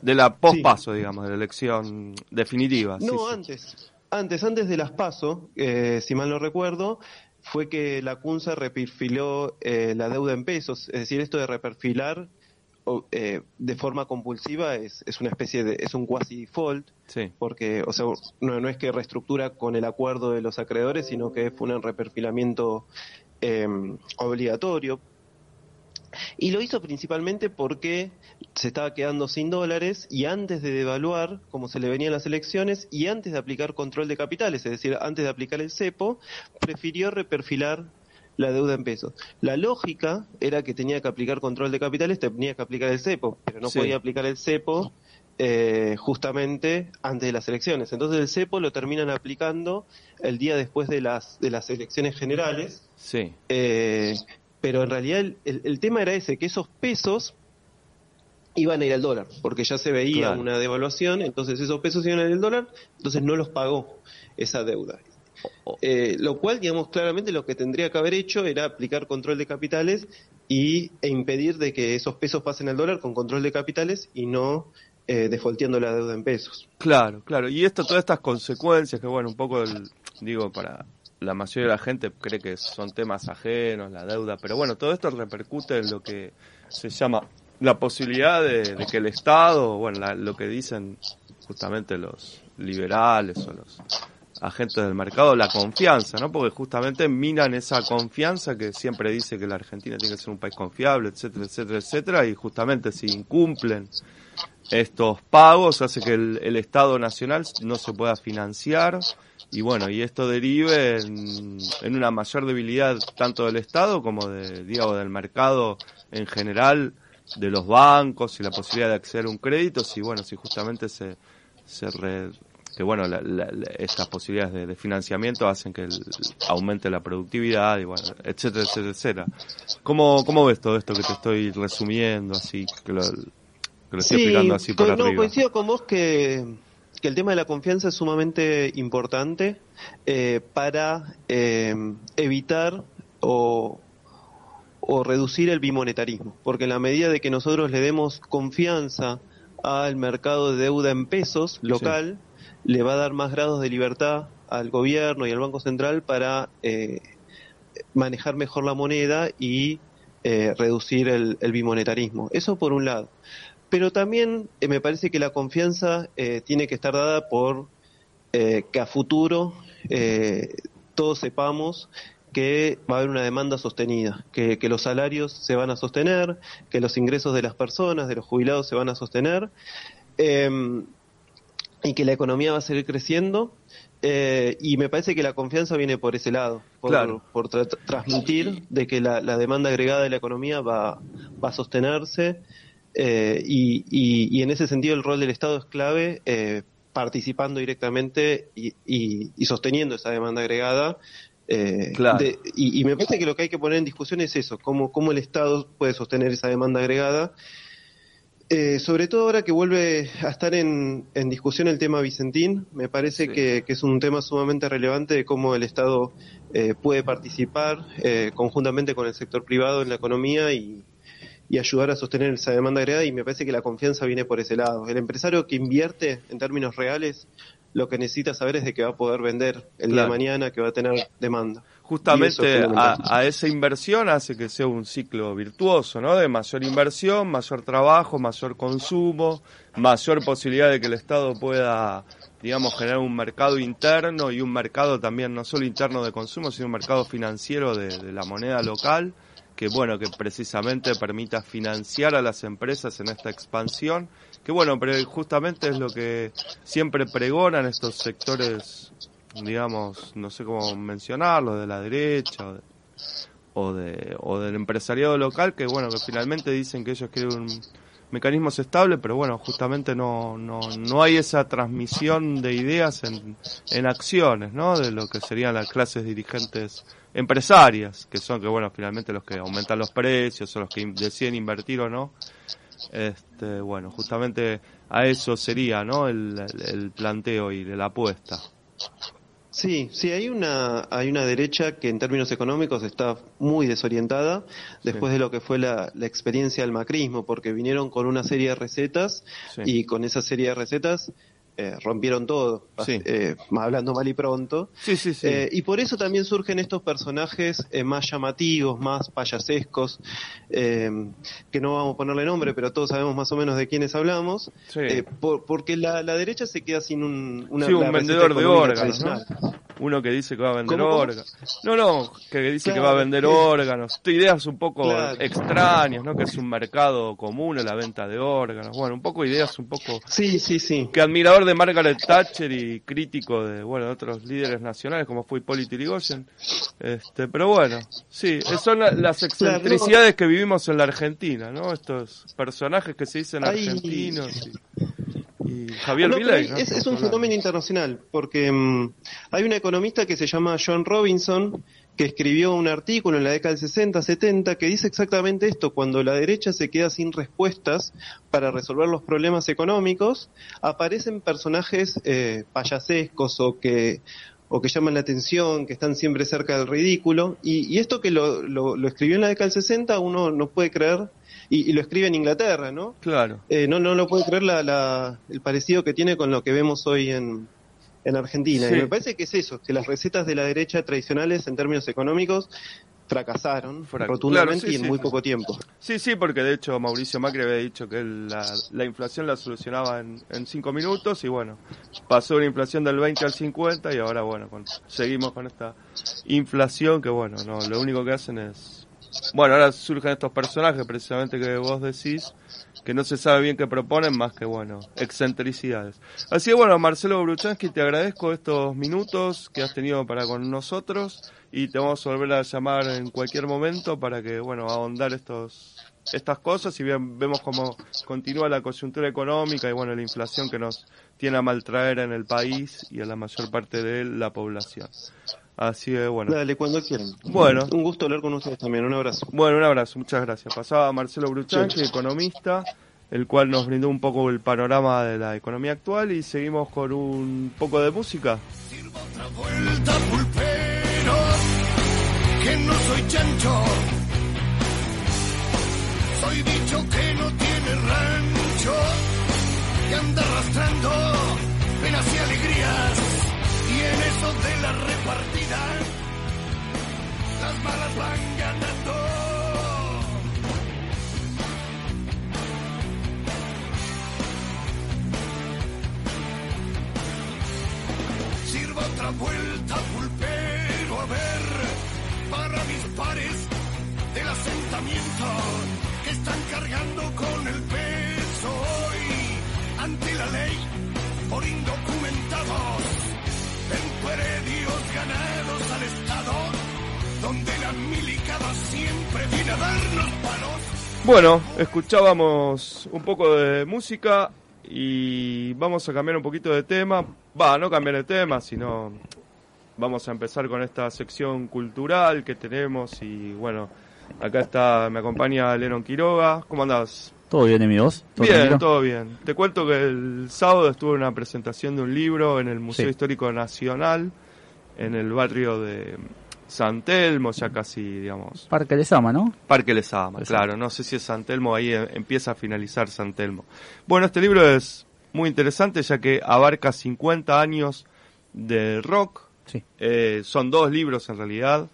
De la pospaso, digamos, de la elección definitiva. No, antes. Antes, antes de las paso, eh, si mal no recuerdo, fue que la CUNSA reperfiló eh, la deuda en pesos. Es decir, esto de reperfilar eh, de forma compulsiva es, es, una especie de, es un quasi default, porque, o sea, no, no, es que reestructura con el acuerdo de los acreedores, sino que fue un reperfilamiento eh, obligatorio. Y lo hizo principalmente porque se estaba quedando sin dólares y antes de devaluar, como se le venían las elecciones, y antes de aplicar control de capitales, es decir, antes de aplicar el cepo, prefirió reperfilar la deuda en pesos. La lógica era que tenía que aplicar control de capitales, tenía que aplicar el cepo, pero no podía aplicar el cepo eh, justamente antes de las elecciones. Entonces el cepo lo terminan aplicando el día después de las, de las elecciones generales. Sí. Eh, pero en realidad el, el, tema era ese, que esos pesos iban a ir al dólar, porque ya se veía una devaluación, entonces esos pesos iban a ir al dólar, entonces no los pagó esa deuda. Eh, lo cual, digamos, claramente lo que tendría que haber hecho era aplicar control de capitales y, e impedir de que esos pesos pasen al dólar con control de capitales y no eh, defaulteando la deuda en pesos. Claro, claro. Y esto, todas estas consecuencias que, bueno, un poco, digo, para la mayoría de la gente cree que son temas ajenos, la deuda, pero bueno, todo esto repercute en lo que se llama la posibilidad de, que el Estado, bueno, lo que dicen justamente los liberales o los agentes del mercado, la confianza, ¿no? Porque justamente minan esa confianza que siempre dice que la Argentina tiene que ser un país confiable, etcétera, etcétera, etcétera, y justamente si incumplen estos pagos hace que el, el Estado Nacional no se pueda financiar, y bueno, y esto derive en, una mayor debilidad tanto del Estado como de, digo, del mercado en general, de los bancos y la posibilidad de acceder a un crédito, si bueno, si justamente se, se que bueno, estas posibilidades de, financiamiento hacen que aumente la productividad y bueno, etcétera, etcétera, etcétera. ¿Cómo, ¿Cómo ves todo esto que te estoy resumiendo así, que lo, estoy explicando así por no, coincido con vos que que el tema de la confianza es sumamente importante eh, para eh, evitar o, reducir el bimonetarismo, porque en la medida de que nosotros le demos confianza al mercado de deuda en pesos local, le va a dar más grados de libertad al gobierno y al Banco Central para eh, manejar mejor la moneda y reducir el bimonetarismo. Eso por un lado pero también eh, me parece que la confianza eh, tiene que estar dada por eh, que a futuro todos sepamos que va a haber una demanda sostenida, que, los salarios se van a sostener, que los ingresos de las personas, de los jubilados se van a sostener em, y que la economía va a seguir creciendo. y me parece que la confianza viene por ese lado, por, por transmitir de que la, demanda agregada de la economía va, va a sostenerse eh, y, en ese sentido el rol del Estado es clave, eh, participando directamente y, sosteniendo esa demanda agregada. Eh, y, me parece que lo que hay que poner en discusión es eso, cómo, cómo el Estado puede sostener esa demanda agregada. sobre todo ahora que vuelve a estar en, discusión el tema Vicentín, me parece que, que, es un tema sumamente relevante de cómo el Estado puede participar conjuntamente con el sector privado en la economía y, y ayudar a sostener esa demanda agregada y me parece que la confianza viene por ese lado. El empresario que invierte en términos reales lo que necesita saber es de que va a poder vender el día de mañana, que va a tener demanda. Justamente a, a, esa inversión hace que sea un ciclo virtuoso, ¿no? De mayor inversión, mayor trabajo, mayor consumo, mayor posibilidad de que el Estado pueda, digamos, generar un mercado interno y un mercado también, no solo interno de consumo, sino un mercado financiero de, de la moneda local que bueno, que precisamente permita financiar a las empresas en esta expansión, que bueno, pero justamente es lo que siempre pregonan estos sectores, digamos, no sé cómo mencionarlo, de la derecha o, de, o del empresariado local, que bueno, que finalmente dicen que ellos quieren un mecanismos estables, pero bueno, justamente no, no, no hay esa transmisión de ideas en, en acciones, ¿no? De lo que serían las clases dirigentes empresarias, que son que bueno, finalmente los que aumentan los precios o los que deciden invertir o no. Este, bueno, justamente a eso sería, ¿no? El, el planteo y la apuesta. Sí, sí, hay una, hay una derecha que en términos económicos está muy desorientada después de lo que fue la, la, experiencia del macrismo, porque vinieron con una serie de recetas y con esa serie de recetas eh, rompieron todo, eh, hablando mal y pronto. Eh, y por eso también surgen estos personajes más llamativos, más payasescos, que no vamos a ponerle nombre, pero todos sabemos más o menos de quiénes hablamos, porque la, derecha se queda sin un, una, un vendedor de órganos. Uno que dice que va a vender órganos. No, no, que dice que va a vender órganos. Ideas un poco extrañas, ¿no? Que es un mercado común la venta de órganos. Bueno, un poco ideas un poco... Sí, sí, sí. Que admirador de Margaret Thatcher y crítico de bueno otros líderes nacionales como fue Hipólito Yrigoyen. Este, pero bueno, sí, son las excentricidades que vivimos en la Argentina, ¿no? Estos personajes que se dicen argentinos. Y, Javier es, un fenómeno internacional, porque mm, hay un economista que se llama John Robinson, que escribió un artículo en la década del 60, 70, que dice exactamente esto, cuando la derecha se queda sin respuestas para resolver los problemas económicos, aparecen personajes eh, payasescos o que, o que llaman la atención, que están siempre cerca del ridículo, y, esto que lo, lo, escribió en la década del 60 uno no puede creer, y, lo escribe en Inglaterra, ¿no? Claro. Eh, no, no lo puede creer la, el parecido que tiene con lo que vemos hoy en, en Argentina. Y me parece que es eso, que las recetas de la derecha tradicionales en términos económicos fracasaron rotundamente y en muy poco tiempo. Sí, sí, porque de hecho Mauricio Macri había dicho que la, la inflación la solucionaba en, en, cinco minutos y bueno, pasó una inflación del 20 al 50 y ahora bueno, seguimos con esta inflación que bueno, no, lo único que hacen es... Bueno, ahora surgen estos personajes precisamente que vos decís, que no se sabe bien qué proponen más que, bueno, excentricidades. Así que, bueno, Marcelo Bruchansky, te agradezco estos minutos que has tenido para con nosotros y te vamos a volver a llamar en cualquier momento para que, bueno, ahondar estos estas cosas y bien vemos cómo continúa la coyuntura económica y bueno la inflación que nos tiene a maltraer en el país y a la mayor parte de la población. Así que bueno. Dale, cuando quieran. Bueno. Un gusto hablar con ustedes también. Un abrazo. Bueno, un abrazo. Muchas gracias. Pasaba Marcelo Bruchanchi, economista, el cual nos brindó un poco el panorama de la economía actual y seguimos con un poco de música. Sirvo otra vuelta, pulpero, que no soy chancho. Soy dicho que no tiene rancho, que anda arrastrando de la repartida, las malas van ganando. Sirva otra vuelta, pulpero, a ver, para mis pares del asentamiento que están cargando con el peso hoy ante la ley por indocumentados ganados al Estado, donde la milicada siempre viene a darnos palos. Bueno, escuchábamos un poco de música y vamos a cambiar un poquito de tema. Va, no cambiar de tema, sino vamos a empezar con esta sección cultural que tenemos y bueno, acá está, me acompaña Lennon Quiroga. ¿Cómo andás? ¿Todo bien, amigos? ¿Todo bien, todo bien. Te cuento que el sábado estuve en una presentación de un libro en el Museo Histórico Nacional, en el barrio de San Telmo, ya casi, digamos. Parque Lesama, ¿no? Parque Lesama, claro. No sé si es San Telmo, ahí eh, empieza a finalizar San Telmo. Bueno, este libro es muy interesante ya que abarca 50 años de rock. Sí. Eh, son dos libros en realidad,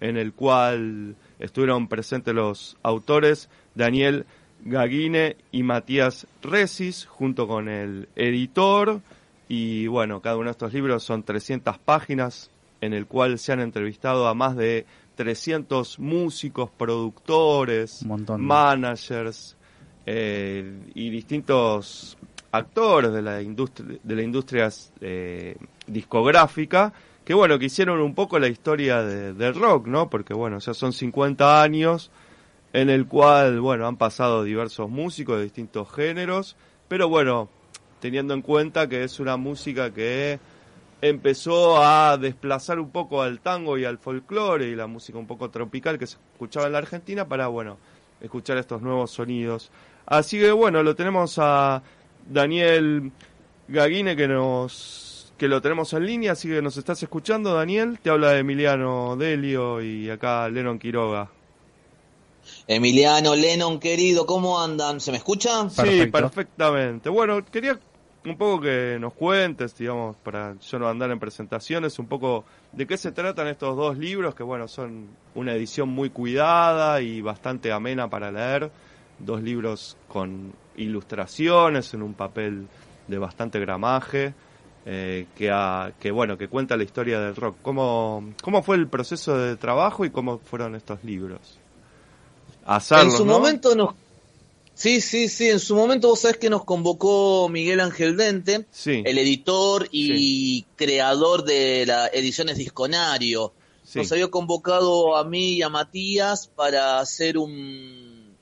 en el cual estuvieron presentes los autores Daniel Gaguine y Matías Resis, junto con el editor. Y bueno, cada uno de estos libros son 300 páginas, en el cual se han entrevistado a más de 300 músicos, productores, managers eh, y distintos actores de la industria, de la industria eh, discográfica que bueno, que hicieron un poco la historia de- del rock, ¿no? Porque bueno, ya son 50 años en el cual, bueno, han pasado diversos músicos de distintos géneros, pero bueno, teniendo en cuenta que es una música que empezó a desplazar un poco al tango y al folclore y la música un poco tropical que se escuchaba en la Argentina para, bueno, escuchar estos nuevos sonidos. Así que bueno, lo tenemos a Daniel Gaguine que nos que lo tenemos en línea, así que nos estás escuchando, Daniel. Te habla Emiliano Delio y acá Lennon Quiroga. Emiliano, Lennon, querido, ¿cómo andan? ¿Se me escucha? Sí, Perfecto. perfectamente. Bueno, quería un poco que nos cuentes, digamos, para yo no andar en presentaciones, un poco de qué se tratan estos dos libros, que bueno, son una edición muy cuidada y bastante amena para leer. Dos libros con ilustraciones en un papel de bastante gramaje. eh, que, que bueno que cuenta la historia del rock cómo cómo fue el proceso de trabajo y cómo fueron estos libros En su ¿no? momento nos... Sí, sí, sí, en su momento vos sabés que nos convocó Miguel Ángel Dente, sí el editor y creador de la Ediciones Disconario. sí. Nos había convocado a mí y a Matías para hacer un...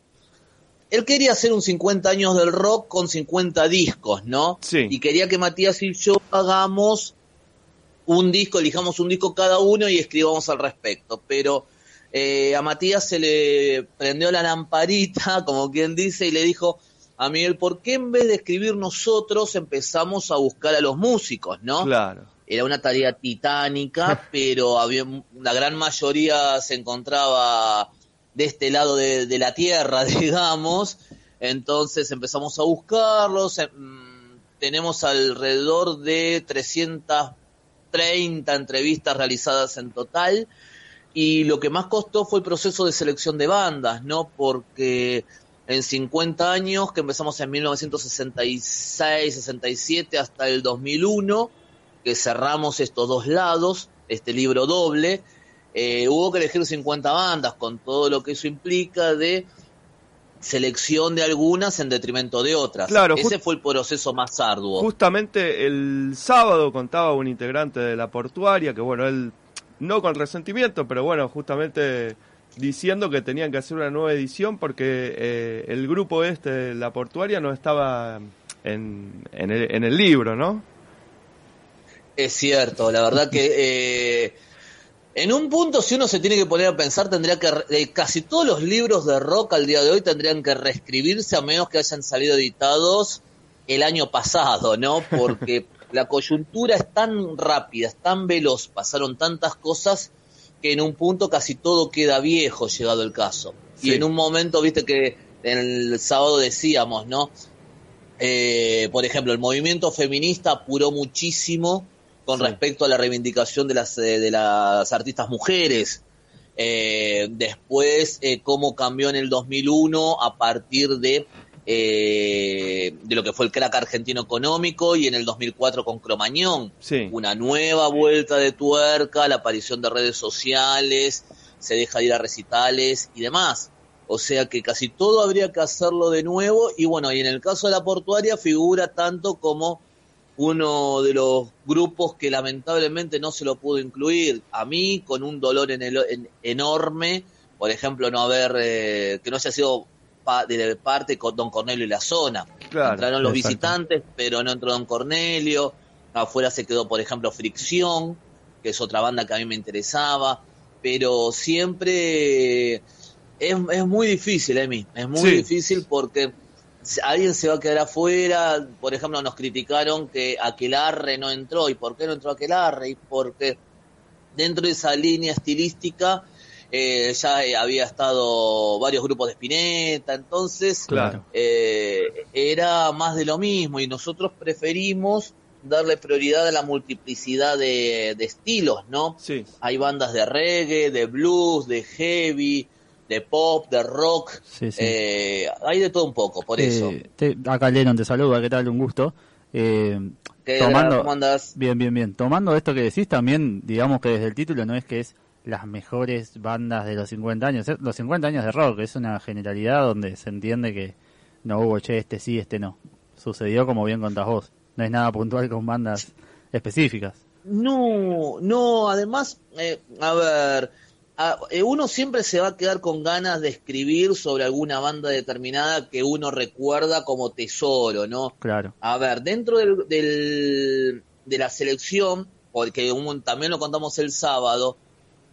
Él quería hacer un 50 años del rock con 50 discos, ¿no? Sí. Y quería que Matías y yo hagamos un disco, elijamos un disco cada uno y escribamos al respecto. Pero eh, a Matías se le prendió la lamparita, como quien dice, y le dijo a Miguel, ¿por qué en vez de escribir nosotros empezamos a buscar a los músicos, no? claro Era una tarea titánica, pero había la gran mayoría se encontraba de este lado de, de la tierra, digamos. Entonces empezamos a buscarlos. mm, Tenemos alrededor de 330 entrevistas realizadas en total. Y lo que más costó fue el proceso de selección de bandas, ¿no? Porque en 50 años, que empezamos en 1966, 67 hasta el 2001, que cerramos estos dos lados, este libro doble, eh, hubo que elegir 50 bandas con todo lo que eso implica de selección de algunas en detrimento de otras. Claro, Ese fue el proceso más arduo. Justamente el sábado contaba un integrante de la portuaria que, bueno, él no con resentimiento, pero bueno, justamente diciendo que tenían que hacer una nueva edición porque eh, el grupo este la portuaria no estaba en, en, el, en el libro, ¿no? Es cierto, la verdad que eh, en un punto si uno se tiene que poner a pensar tendría que eh, casi todos los libros de rock al día de hoy tendrían que reescribirse a menos que hayan salido editados el año pasado, ¿no? Porque la coyuntura es tan rápida, es tan veloz, pasaron tantas cosas que en un punto casi todo queda viejo llegado el caso. Sí. Y en un momento, viste que en el sábado decíamos, ¿no? Eh, por ejemplo, el movimiento feminista apuró muchísimo con Sí. respecto a la reivindicación de las, eh, de las artistas mujeres. Eh, después, eh, cómo cambió en el 2001 a partir de, eh, de lo que fue el crack argentino económico y en el 2004 con Cromañón Sí. una nueva vuelta de tuerca, la aparición de redes sociales, se deja de ir a recitales y demás. O sea que casi todo habría que hacerlo de nuevo y bueno, y en el caso de la portuaria figura tanto como uno de los grupos que lamentablemente no se lo pudo incluir. A mí, con un dolor en el, en- enorme, por ejemplo, no haber, eh, que no haya sido pa- de parte con Don Cornelio y la zona. Claro, Entraron los exacto. visitantes, pero no entró Don Cornelio. Afuera se quedó, por ejemplo, Fricción, que es otra banda que a mí me interesaba. Pero siempre es, es muy difícil, Emi. Es muy Sí. difícil porque alguien se va a quedar afuera. Por ejemplo, nos criticaron que Aquelarre no entró. ¿Y por qué no entró Aquelarre? Y porque dentro de esa línea estilística eh, ya eh, había estado varios grupos de Spinetta, entonces Claro. eh, era más de lo mismo y nosotros preferimos darle prioridad a la multiplicidad de, de estilos, ¿no? Sí. Hay bandas de reggae, de blues, de heavy, de pop, de rock, Sí, sí. eh, hay de todo un poco, por eso. te- acá Lennon te saluda, ¿qué tal? Un gusto. Eh, ¿Qué, tomando- ¿Cómo andás? bien, bien, bien. Tomando esto que decís también, digamos que desde el título no es que es las mejores bandas de los 50 años, es los 50 años de rock, es una generalidad donde se entiende que no hubo, che, este sí, este no. Sucedió como bien contás vos. No es nada puntual con bandas específicas. No, no, además, eh, a ver, a- eh, uno siempre se va a quedar con ganas de escribir sobre alguna banda determinada que uno recuerda como tesoro, ¿no? Claro. A ver, dentro del, del- de la selección, porque un- también lo contamos el sábado,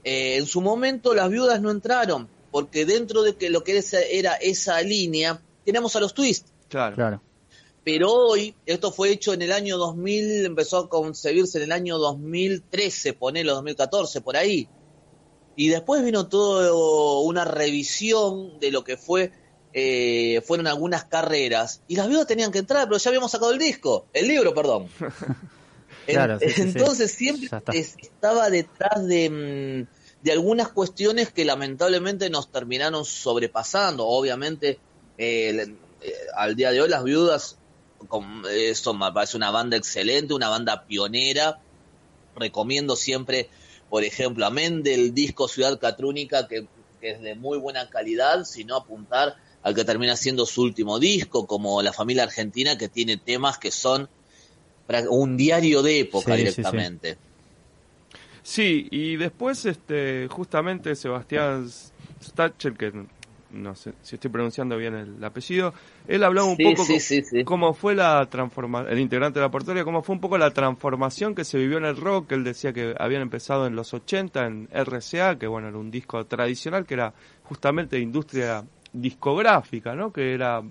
eh, en su momento las viudas no entraron, porque dentro de que lo que era, era esa línea, teníamos a los twists. Claro. Claro. Pero hoy, esto fue hecho en el año 2000, empezó a concebirse en el año 2013, ponelo 2014, por ahí. Y después vino todo una revisión de lo que fue, eh, fueron algunas carreras. Y las viudas tenían que entrar, pero ya habíamos sacado el disco, el libro, perdón. En- Claro, sí, sí, sí. Entonces siempre estaba detrás de, mm, de algunas cuestiones que lamentablemente nos terminaron sobrepasando. Obviamente, eh, al día de hoy las viudas con- son, me parece una banda excelente, una banda pionera. Recomiendo siempre, por ejemplo, amén del disco Ciudad Catrúnica, que, que es de muy buena calidad, sino apuntar al que termina siendo su último disco, como La Familia Argentina, que tiene temas que son un diario de época Sí, sí, sí. directamente. Sí, y después, este, justamente Sebastián Stachel, que no sé si estoy pronunciando bien el apellido, él hablaba un Sí, poco sí, co- sí, sí. cómo fue la transformación, el integrante de la portería, cómo fue un poco la transformación que se vivió en el rock. Él decía que habían empezado en los 80 en RCA, que bueno, era un disco tradicional, que era justamente de industria discográfica, ¿no? Que era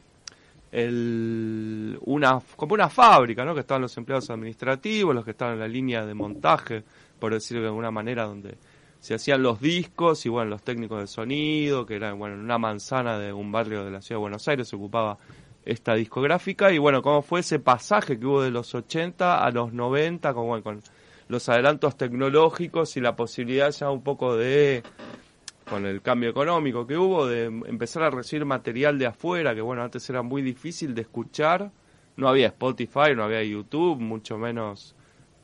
el, una, como una fábrica, ¿no? Que estaban los empleados administrativos, los que estaban en la línea de montaje, por decirlo de alguna manera, donde se hacían los discos y bueno, los técnicos de sonido, que era bueno, en una manzana de un barrio de la ciudad de Buenos Aires se ocupaba esta discográfica y bueno, cómo fue ese pasaje que hubo de los 80 a los 90 con, bueno, con los adelantos tecnológicos y la posibilidad ya un poco de con el cambio económico que hubo, de empezar a recibir material de afuera, que bueno, antes era muy difícil de escuchar, no había Spotify, no había YouTube, mucho menos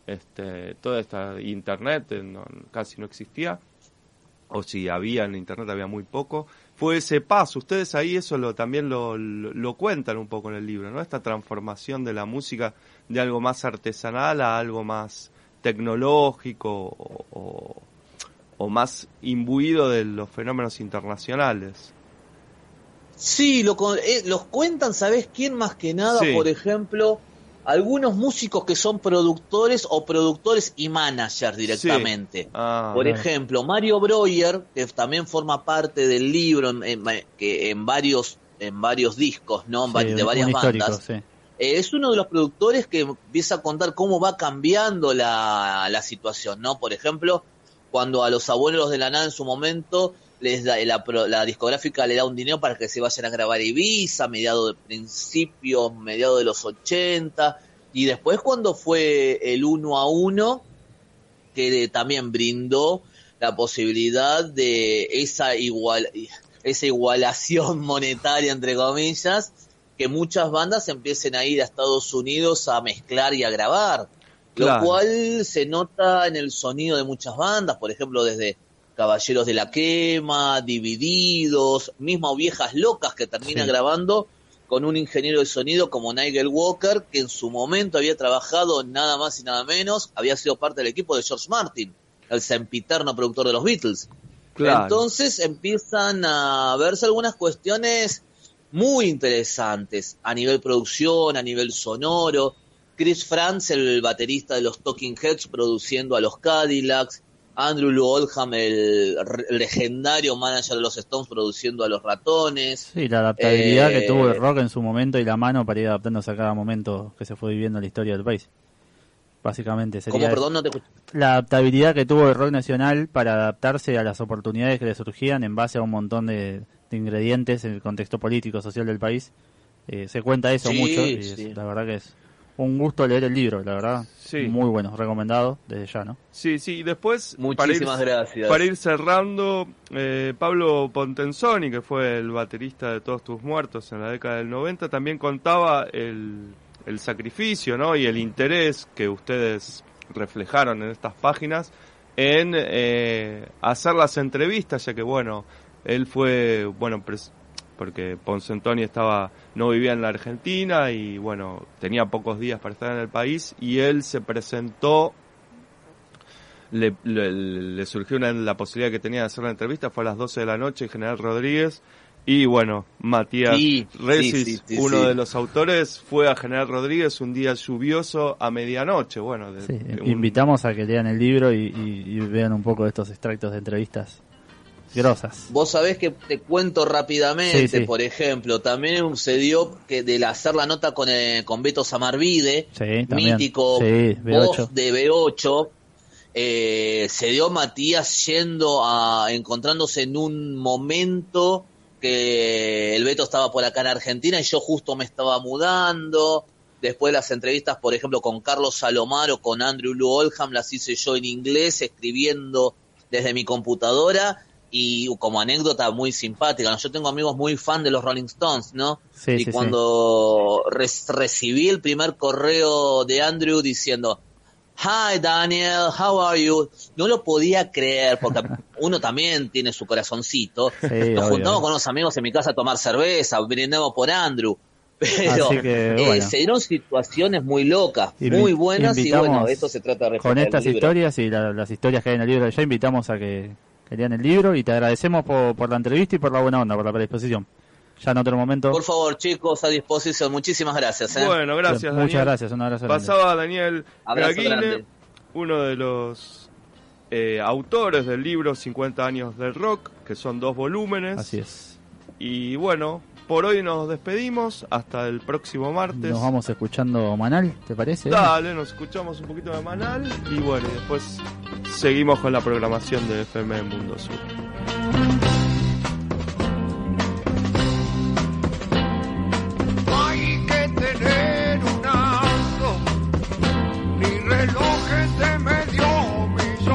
este, toda esta internet, eh, no- casi no existía, o si había en internet había muy poco, fue ese paso, ustedes ahí eso lo, también lo, lo, cuentan un poco en el libro, ¿no? Esta transformación de la música de algo más artesanal a algo más tecnológico o- o más imbuido de los fenómenos internacionales. Sí, lo, con- eh, los cuentan, ¿sabes quién más que nada? Sí. Por ejemplo, algunos músicos que son productores o productores y managers directamente. Ah, Por ejemplo, Mario Breuer, que también forma parte del libro en, en- que en varios en varios discos, ¿no? En Sí, vari- de varias bandas. sí. Eh, es uno de los productores que empieza a contar cómo va cambiando la, la situación, ¿no? Por ejemplo, cuando a los abuelos de la nada en su momento les da la, la discográfica le da un dinero para que se vayan a grabar Ibiza, mediados de principios, mediados de los 80, y después cuando fue el uno a uno, que también brindó la posibilidad de esa igual esa igualación monetaria entre comillas que muchas bandas empiecen a ir a Estados Unidos a mezclar y a grabar Claro. lo cual se nota en el sonido de muchas bandas por ejemplo desde Caballeros de la Quema Divididos mismo Viejas Locas que termina Sí. grabando con un ingeniero de sonido como Nigel Walker que en su momento había trabajado nada más y nada menos había sido parte del equipo de George Martin el sempiterno productor de los Beatles Claro. entonces empiezan a verse algunas cuestiones muy interesantes a nivel producción, a nivel sonoro. Chris Franz, el baterista de los Talking Heads, produciendo a los Cadillacs. Andrew Lou Oldham, el legendario manager de los Stones, produciendo a los Ratones. Sí, la adaptabilidad Eh, que tuvo el rock en su momento y la mano para ir adaptándose a cada momento que se fue viviendo en la historia del país. básicamente. Sería ¿Cómo, perdón, no te? La adaptabilidad que tuvo el rock nacional para adaptarse a las oportunidades que le surgían en base a un montón de, de ingredientes en el contexto político, social del país. Eh, se cuenta eso Sí, mucho y es- sí. la verdad que es un gusto leer el libro, la verdad. Sí. Muy bueno, recomendado desde ya, ¿no? Sí, sí, y después, para ir, Muchísimas gracias. para ir cerrando, eh, Pablo Pontenzoni, que fue el baterista de Todos Tus Muertos en la década del 90, también contaba el, el sacrificio ¿no? y el interés que ustedes reflejaron en estas páginas en eh, hacer las entrevistas, ya que, bueno, él fue, bueno, pres- porque Poncentoni estaba no vivía en la Argentina y bueno tenía pocos días para estar en el país y él se presentó le, le- le surgió una, la posibilidad que tenía de hacer la entrevista fue a las 12 de la noche General Rodríguez y bueno Matías Sí, Resis sí, sí, sí, uno sí. de los autores fue a General Rodríguez un día lluvioso a medianoche bueno de- Sí, de un- Invitamos a que lean el libro y, y- y vean un poco de estos extractos de entrevistas grosas. Vos sabés que te cuento rápidamente, sí. por ejemplo, también sucedió que del hacer la nota con, eh, con Beto Samarvide, Sí, mítico Sí, voz B8. de B8, eh, se dio Matías yendo a, encontrándose en un momento que el Beto estaba por acá en Argentina y yo justo me estaba mudando. Después las entrevistas, por ejemplo, con Carlos Salomar o con Andrew Lou Oldham las hice yo en inglés, escribiendo desde mi computadora y como anécdota muy simpática. ¿no? Yo tengo amigos muy fan de los Rolling Stones, ¿no? Sí, y sí, sí. cuando recibí el primer correo de Andrew diciendo, Hi Daniel, how are you? No lo podía creer porque uno también tiene su corazoncito. Nos juntamos con unos amigos en mi casa a tomar cerveza, brindamos por Andrew. Pero Así que, eh, se dieron situaciones muy locas, muy buenas y bueno, esto se trata de Con estas historias y la- las historias que hay en el libro, ya invitamos a que, que lean el libro y te agradecemos por, por la entrevista y por la buena onda, por la predisposición. Ya en otro momento. Por favor, chicos, a disposición. Muchísimas gracias. ¿eh? bueno gracias Muchas Daniel. gracias, un abrazo. grande. Pasaba Daniel grande. uno de los eh, autores del libro 50 años del rock, que son dos volúmenes. Así es. Y bueno, por hoy nos despedimos. Hasta el próximo martes. Nos vamos escuchando Manal, ¿te parece? Dale, nos escuchamos un poquito de Manal. Y bueno, y después seguimos con la programación de FM Mundo Sur.